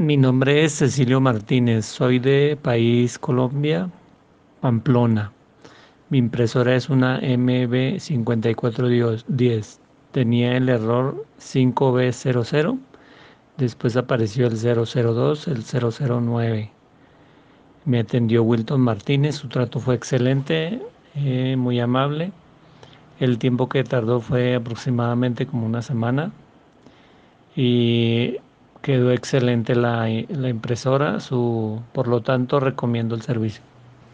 Mi nombre es Cecilio Martínez, soy de país Colombia, Pamplona. Mi impresora es una MB5410. Tenía el error 5B00, después apareció el 002, el 009. Me atendió Wilton Martínez, su trato fue excelente, eh, muy amable. El tiempo que tardó fue aproximadamente como una semana y quedó excelente la, la impresora, su, por lo tanto recomiendo el servicio.